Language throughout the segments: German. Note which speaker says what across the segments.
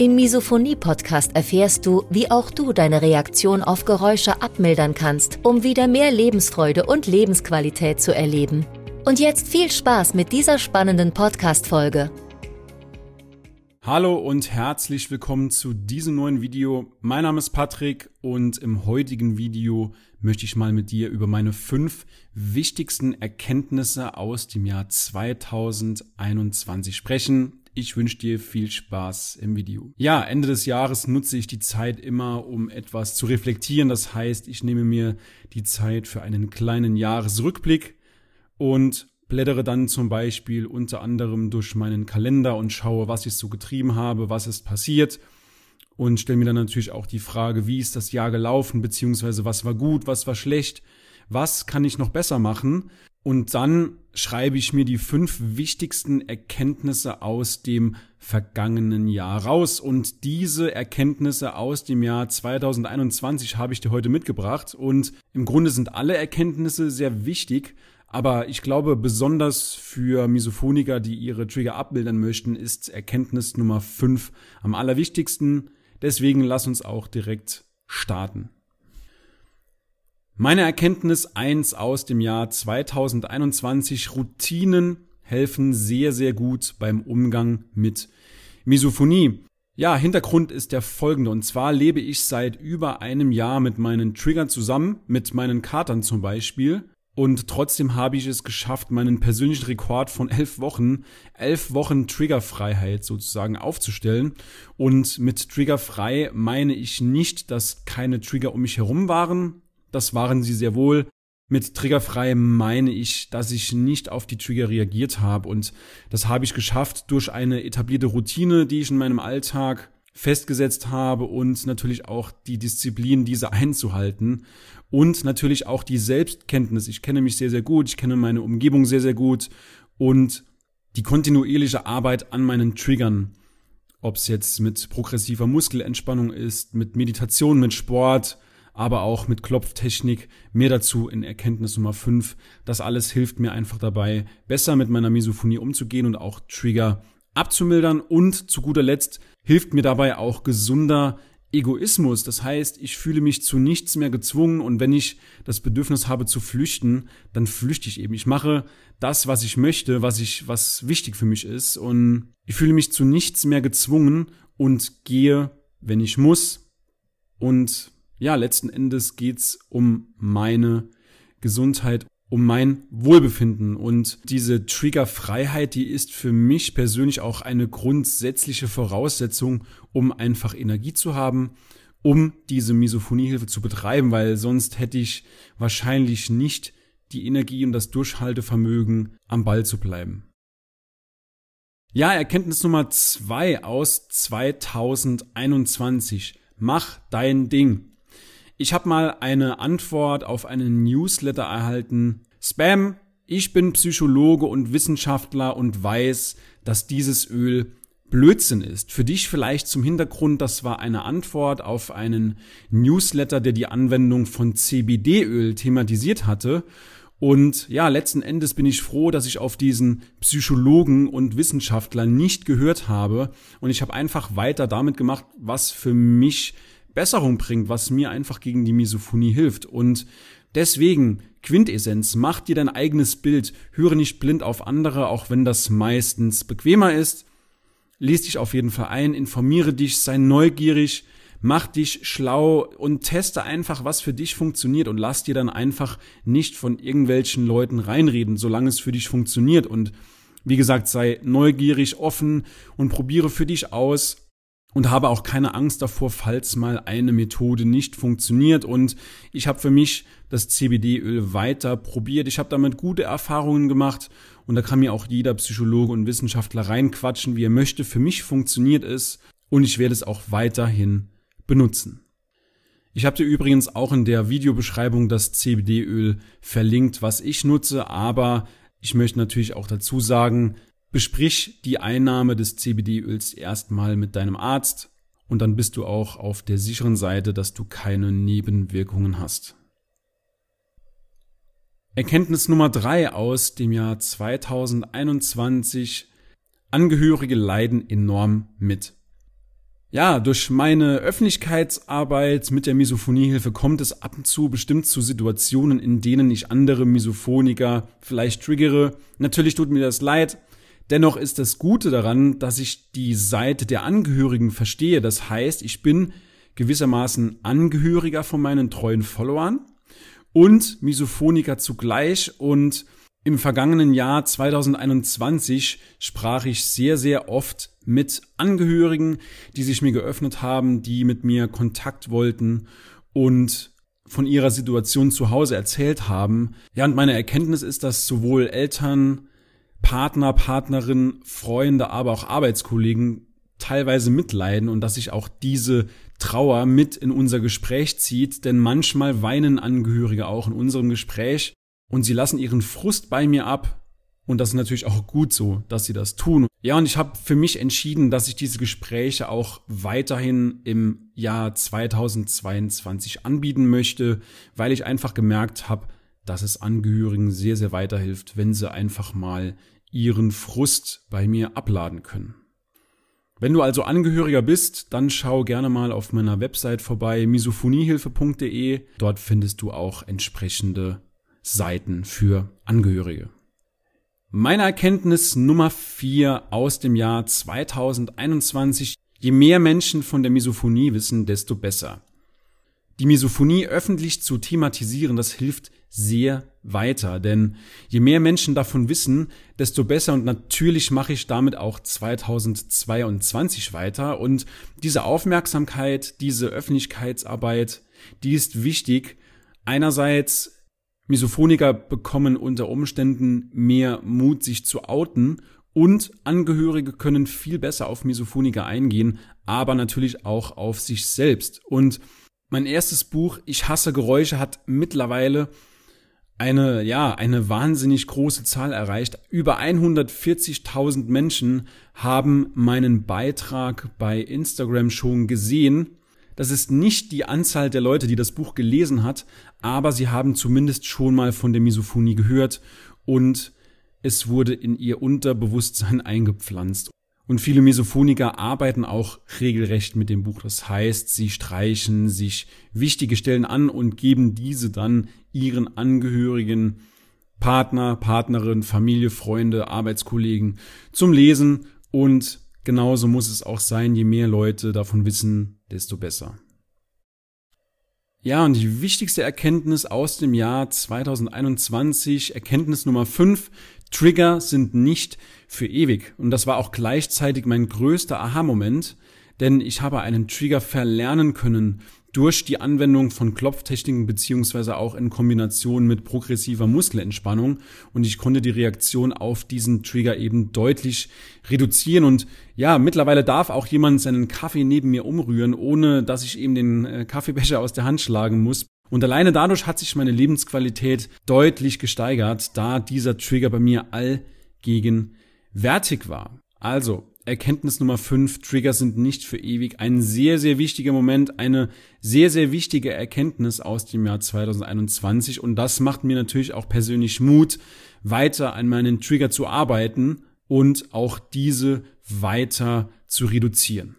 Speaker 1: Im Misophonie-Podcast erfährst du, wie auch du deine Reaktion auf Geräusche abmildern kannst, um wieder mehr Lebensfreude und Lebensqualität zu erleben. Und jetzt viel Spaß mit dieser spannenden Podcast-Folge.
Speaker 2: Hallo und herzlich willkommen zu diesem neuen Video. Mein Name ist Patrick und im heutigen Video möchte ich mal mit dir über meine fünf wichtigsten Erkenntnisse aus dem Jahr 2021 sprechen. Ich wünsche dir viel Spaß im Video. Ja, Ende des Jahres nutze ich die Zeit immer, um etwas zu reflektieren. Das heißt, ich nehme mir die Zeit für einen kleinen Jahresrückblick und blättere dann zum Beispiel unter anderem durch meinen Kalender und schaue, was ich so getrieben habe, was ist passiert und stelle mir dann natürlich auch die Frage, wie ist das Jahr gelaufen, beziehungsweise was war gut, was war schlecht, was kann ich noch besser machen und dann schreibe ich mir die fünf wichtigsten Erkenntnisse aus dem vergangenen Jahr raus. Und diese Erkenntnisse aus dem Jahr 2021 habe ich dir heute mitgebracht. Und im Grunde sind alle Erkenntnisse sehr wichtig. Aber ich glaube, besonders für Misophoniker, die ihre Trigger abbilden möchten, ist Erkenntnis Nummer fünf am allerwichtigsten. Deswegen lass uns auch direkt starten. Meine Erkenntnis eins aus dem Jahr 2021, Routinen helfen sehr, sehr gut beim Umgang mit Misophonie. Ja, Hintergrund ist der folgende. Und zwar lebe ich seit über einem Jahr mit meinen Triggern zusammen, mit meinen Katern zum Beispiel. Und trotzdem habe ich es geschafft, meinen persönlichen Rekord von elf Wochen, elf Wochen Triggerfreiheit sozusagen aufzustellen. Und mit Triggerfrei meine ich nicht, dass keine Trigger um mich herum waren, das waren sie sehr wohl. Mit triggerfrei meine ich, dass ich nicht auf die Trigger reagiert habe und das habe ich geschafft durch eine etablierte Routine, die ich in meinem Alltag festgesetzt habe und natürlich auch die Disziplin, diese einzuhalten und natürlich auch die Selbstkenntnis. Ich kenne mich sehr, sehr gut, ich kenne meine Umgebung sehr, sehr gut und die kontinuierliche Arbeit an meinen Triggern. Ob es jetzt mit progressiver Muskelentspannung ist, mit Meditation, mit Sport, aber auch mit Klopftechnik. Mehr dazu in Erkenntnis Nummer 5. Das alles hilft mir einfach dabei, besser mit meiner Misophonie umzugehen und auch Trigger abzumildern. Und zu guter Letzt hilft mir dabei auch gesunder Egoismus. Das heißt, ich fühle mich zu nichts mehr gezwungen und wenn ich das Bedürfnis habe zu flüchten, dann flüchte ich eben. Ich mache das, was ich möchte, was ich, was wichtig für mich ist und ich fühle mich zu nichts mehr gezwungen und gehe, wenn ich muss und ja, letzten Endes geht's um meine Gesundheit, um mein Wohlbefinden. Und diese Triggerfreiheit, die ist für mich persönlich auch eine grundsätzliche Voraussetzung, um einfach Energie zu haben, um diese Misophoniehilfe zu betreiben, weil sonst hätte ich wahrscheinlich nicht die Energie und das Durchhaltevermögen, am Ball zu bleiben. Ja, Erkenntnis Nummer zwei aus 2021. Mach dein Ding. Ich habe mal eine Antwort auf einen Newsletter erhalten. Spam, ich bin Psychologe und Wissenschaftler und weiß, dass dieses Öl Blödsinn ist. Für dich vielleicht zum Hintergrund, das war eine Antwort auf einen Newsletter, der die Anwendung von CBD-Öl thematisiert hatte. Und ja, letzten Endes bin ich froh, dass ich auf diesen Psychologen und Wissenschaftler nicht gehört habe. Und ich habe einfach weiter damit gemacht, was für mich Besserung bringt, was mir einfach gegen die Misophonie hilft. Und deswegen, Quintessenz, mach dir dein eigenes Bild, höre nicht blind auf andere, auch wenn das meistens bequemer ist. Lies dich auf jeden Fall ein, informiere dich, sei neugierig, mach dich schlau und teste einfach, was für dich funktioniert und lass dir dann einfach nicht von irgendwelchen Leuten reinreden, solange es für dich funktioniert. Und wie gesagt, sei neugierig, offen und probiere für dich aus, und habe auch keine Angst davor, falls mal eine Methode nicht funktioniert. Und ich habe für mich das CBD-Öl weiter probiert. Ich habe damit gute Erfahrungen gemacht und da kann mir auch jeder Psychologe und Wissenschaftler reinquatschen, wie er möchte. Für mich funktioniert es und ich werde es auch weiterhin benutzen. Ich habe dir übrigens auch in der Videobeschreibung das CBD-Öl verlinkt, was ich nutze, aber ich möchte natürlich auch dazu sagen, besprich die Einnahme des CBD-Öls erstmal mit deinem Arzt und dann bist du auch auf der sicheren Seite, dass du keine Nebenwirkungen hast. Erkenntnis Nummer drei aus dem Jahr 2021. Angehörige leiden enorm mit. Ja, durch meine Öffentlichkeitsarbeit mit der Misophoniehilfe kommt es ab und zu bestimmt zu Situationen, in denen ich andere Misophoniker vielleicht triggere. Natürlich tut mir das leid. Dennoch ist das Gute daran, dass ich die Seite der Angehörigen verstehe. Das heißt, ich bin gewissermaßen Angehöriger von meinen treuen Followern und Misophoniker zugleich und im vergangenen Jahr 2021 sprach ich sehr, sehr oft mit Angehörigen, die sich mir geöffnet haben, die mit mir Kontakt wollten und von ihrer Situation zu Hause erzählt haben. Ja, und meine Erkenntnis ist, dass sowohl Eltern, Partner, Partnerin, Freunde, aber auch Arbeitskollegen teilweise mitleiden und dass sich auch diese Trauer mit in unser Gespräch zieht, denn manchmal weinen Angehörige auch in unserem Gespräch und sie lassen ihren Frust bei mir ab. Und das ist natürlich auch gut so, dass sie das tun. Ja, und ich habe für mich entschieden, dass ich diese Gespräche auch weiterhin im Jahr 2022 anbieten möchte, weil ich einfach gemerkt habe, dass es Angehörigen sehr, sehr weiterhilft, wenn sie einfach mal ihren Frust bei mir abladen können. Wenn du also Angehöriger bist, dann schau gerne mal auf meiner Website vorbei, misophoniehilfe.de. Dort findest du auch entsprechende Seiten für Angehörige. Meine Erkenntnis Nummer vier aus dem Jahr 2021. Je mehr Menschen von der Misophonie wissen, desto besser. Die Misophonie öffentlich zu thematisieren, das hilft sehr weiter, denn je mehr Menschen davon wissen, desto besser und natürlich mache ich damit auch 2022 weiter und diese Aufmerksamkeit, diese Öffentlichkeitsarbeit, die ist wichtig. Einerseits Misophoniker bekommen unter Umständen mehr Mut, sich zu outen und Angehörige können viel besser auf Misophoniker eingehen, aber natürlich auch auf sich selbst. Und mein erstes Buch, Ich hasse Geräusche, hat mittlerweile eine, ja, eine wahnsinnig große Zahl erreicht. Über 140.000 Menschen haben meinen Beitrag bei Instagram schon gesehen das ist nicht die Anzahl der Leute, die das Buch gelesen hat, aber sie haben zumindest schon mal von der Misophonie gehört und es wurde in ihr Unterbewusstsein eingepflanzt. Und viele Misophoniker arbeiten auch regelrecht mit dem Buch. Das heißt, sie streichen sich wichtige Stellen an und geben diese dann ihren Angehörigen, Partner, Partnerin, Familie, Freunde, Arbeitskollegen zum Lesen und genauso muss es auch sein, je mehr Leute davon wissen, desto besser. Ja, und die wichtigste Erkenntnis aus dem Jahr 2021, Erkenntnis Nummer 5, Trigger sind nicht für ewig. Und das war auch gleichzeitig mein größter Aha-Moment, denn ich habe einen Trigger verlernen können durch die Anwendung von Klopftechniken beziehungsweise auch in Kombination mit progressiver Muskelentspannung und ich konnte die Reaktion auf diesen Trigger eben deutlich reduzieren und ja, mittlerweile darf auch jemand seinen Kaffee neben mir umrühren, ohne dass ich ihm den äh, Kaffeebecher aus der Hand schlagen muss. Und alleine dadurch hat sich meine Lebensqualität deutlich gesteigert, da dieser Trigger bei mir allgegenwärtig war. Also, Erkenntnis Nummer 5, Trigger sind nicht für ewig. Ein sehr, sehr wichtiger Moment, eine sehr, sehr wichtige Erkenntnis aus dem Jahr 2021. Und das macht mir natürlich auch persönlich Mut, weiter an meinen Trigger zu arbeiten und auch diese weiter zu reduzieren.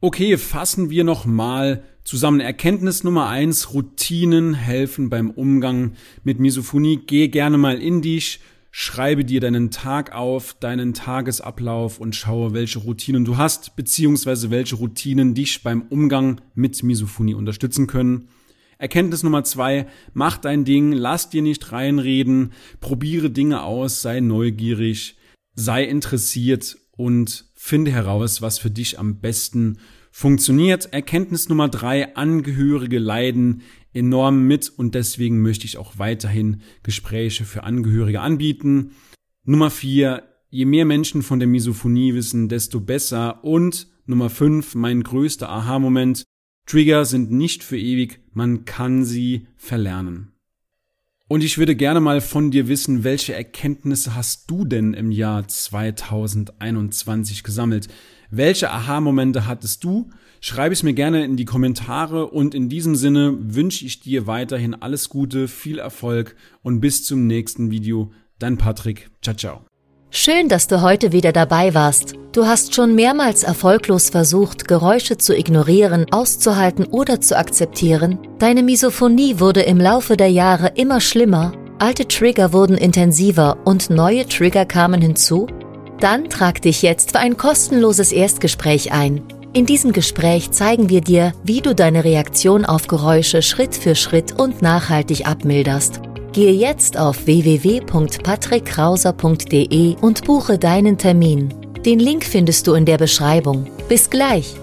Speaker 2: Okay, fassen wir nochmal zusammen. Erkenntnis Nummer eins: Routinen helfen beim Umgang mit Misophonie. Geh gerne mal in dich, schreibe dir deinen Tag auf, deinen Tagesablauf und schaue, welche Routinen du hast, beziehungsweise welche Routinen dich beim Umgang mit Misophonie unterstützen können. Erkenntnis Nummer zwei, mach dein Ding, lass dir nicht reinreden, probiere Dinge aus, sei neugierig, sei interessiert und finde heraus, was für dich am besten funktioniert. Erkenntnis Nummer drei, Angehörige leiden enorm mit und deswegen möchte ich auch weiterhin Gespräche für Angehörige anbieten. Nummer vier, je mehr Menschen von der Misophonie wissen, desto besser. Und Nummer 5, mein größter Aha-Moment. Trigger sind nicht für ewig, man kann sie verlernen. Und ich würde gerne mal von dir wissen, welche Erkenntnisse hast du denn im Jahr 2021 gesammelt? Welche Aha-Momente hattest du? Schreib es mir gerne in die Kommentare und in diesem Sinne wünsche ich dir weiterhin alles Gute, viel Erfolg und bis zum nächsten Video. Dein Patrick. Ciao, ciao.
Speaker 1: Schön, dass du heute wieder dabei warst. Du hast schon mehrmals erfolglos versucht, Geräusche zu ignorieren, auszuhalten oder zu akzeptieren. Deine Misophonie wurde im Laufe der Jahre immer schlimmer, alte Trigger wurden intensiver und neue Trigger kamen hinzu? Dann trag dich jetzt für ein kostenloses Erstgespräch ein. In diesem Gespräch zeigen wir dir, wie du deine Reaktion auf Geräusche Schritt für Schritt und nachhaltig abmilderst. Gehe jetzt auf www.patrickkrauser.de und buche deinen Termin. Den Link findest du in der Beschreibung. Bis gleich!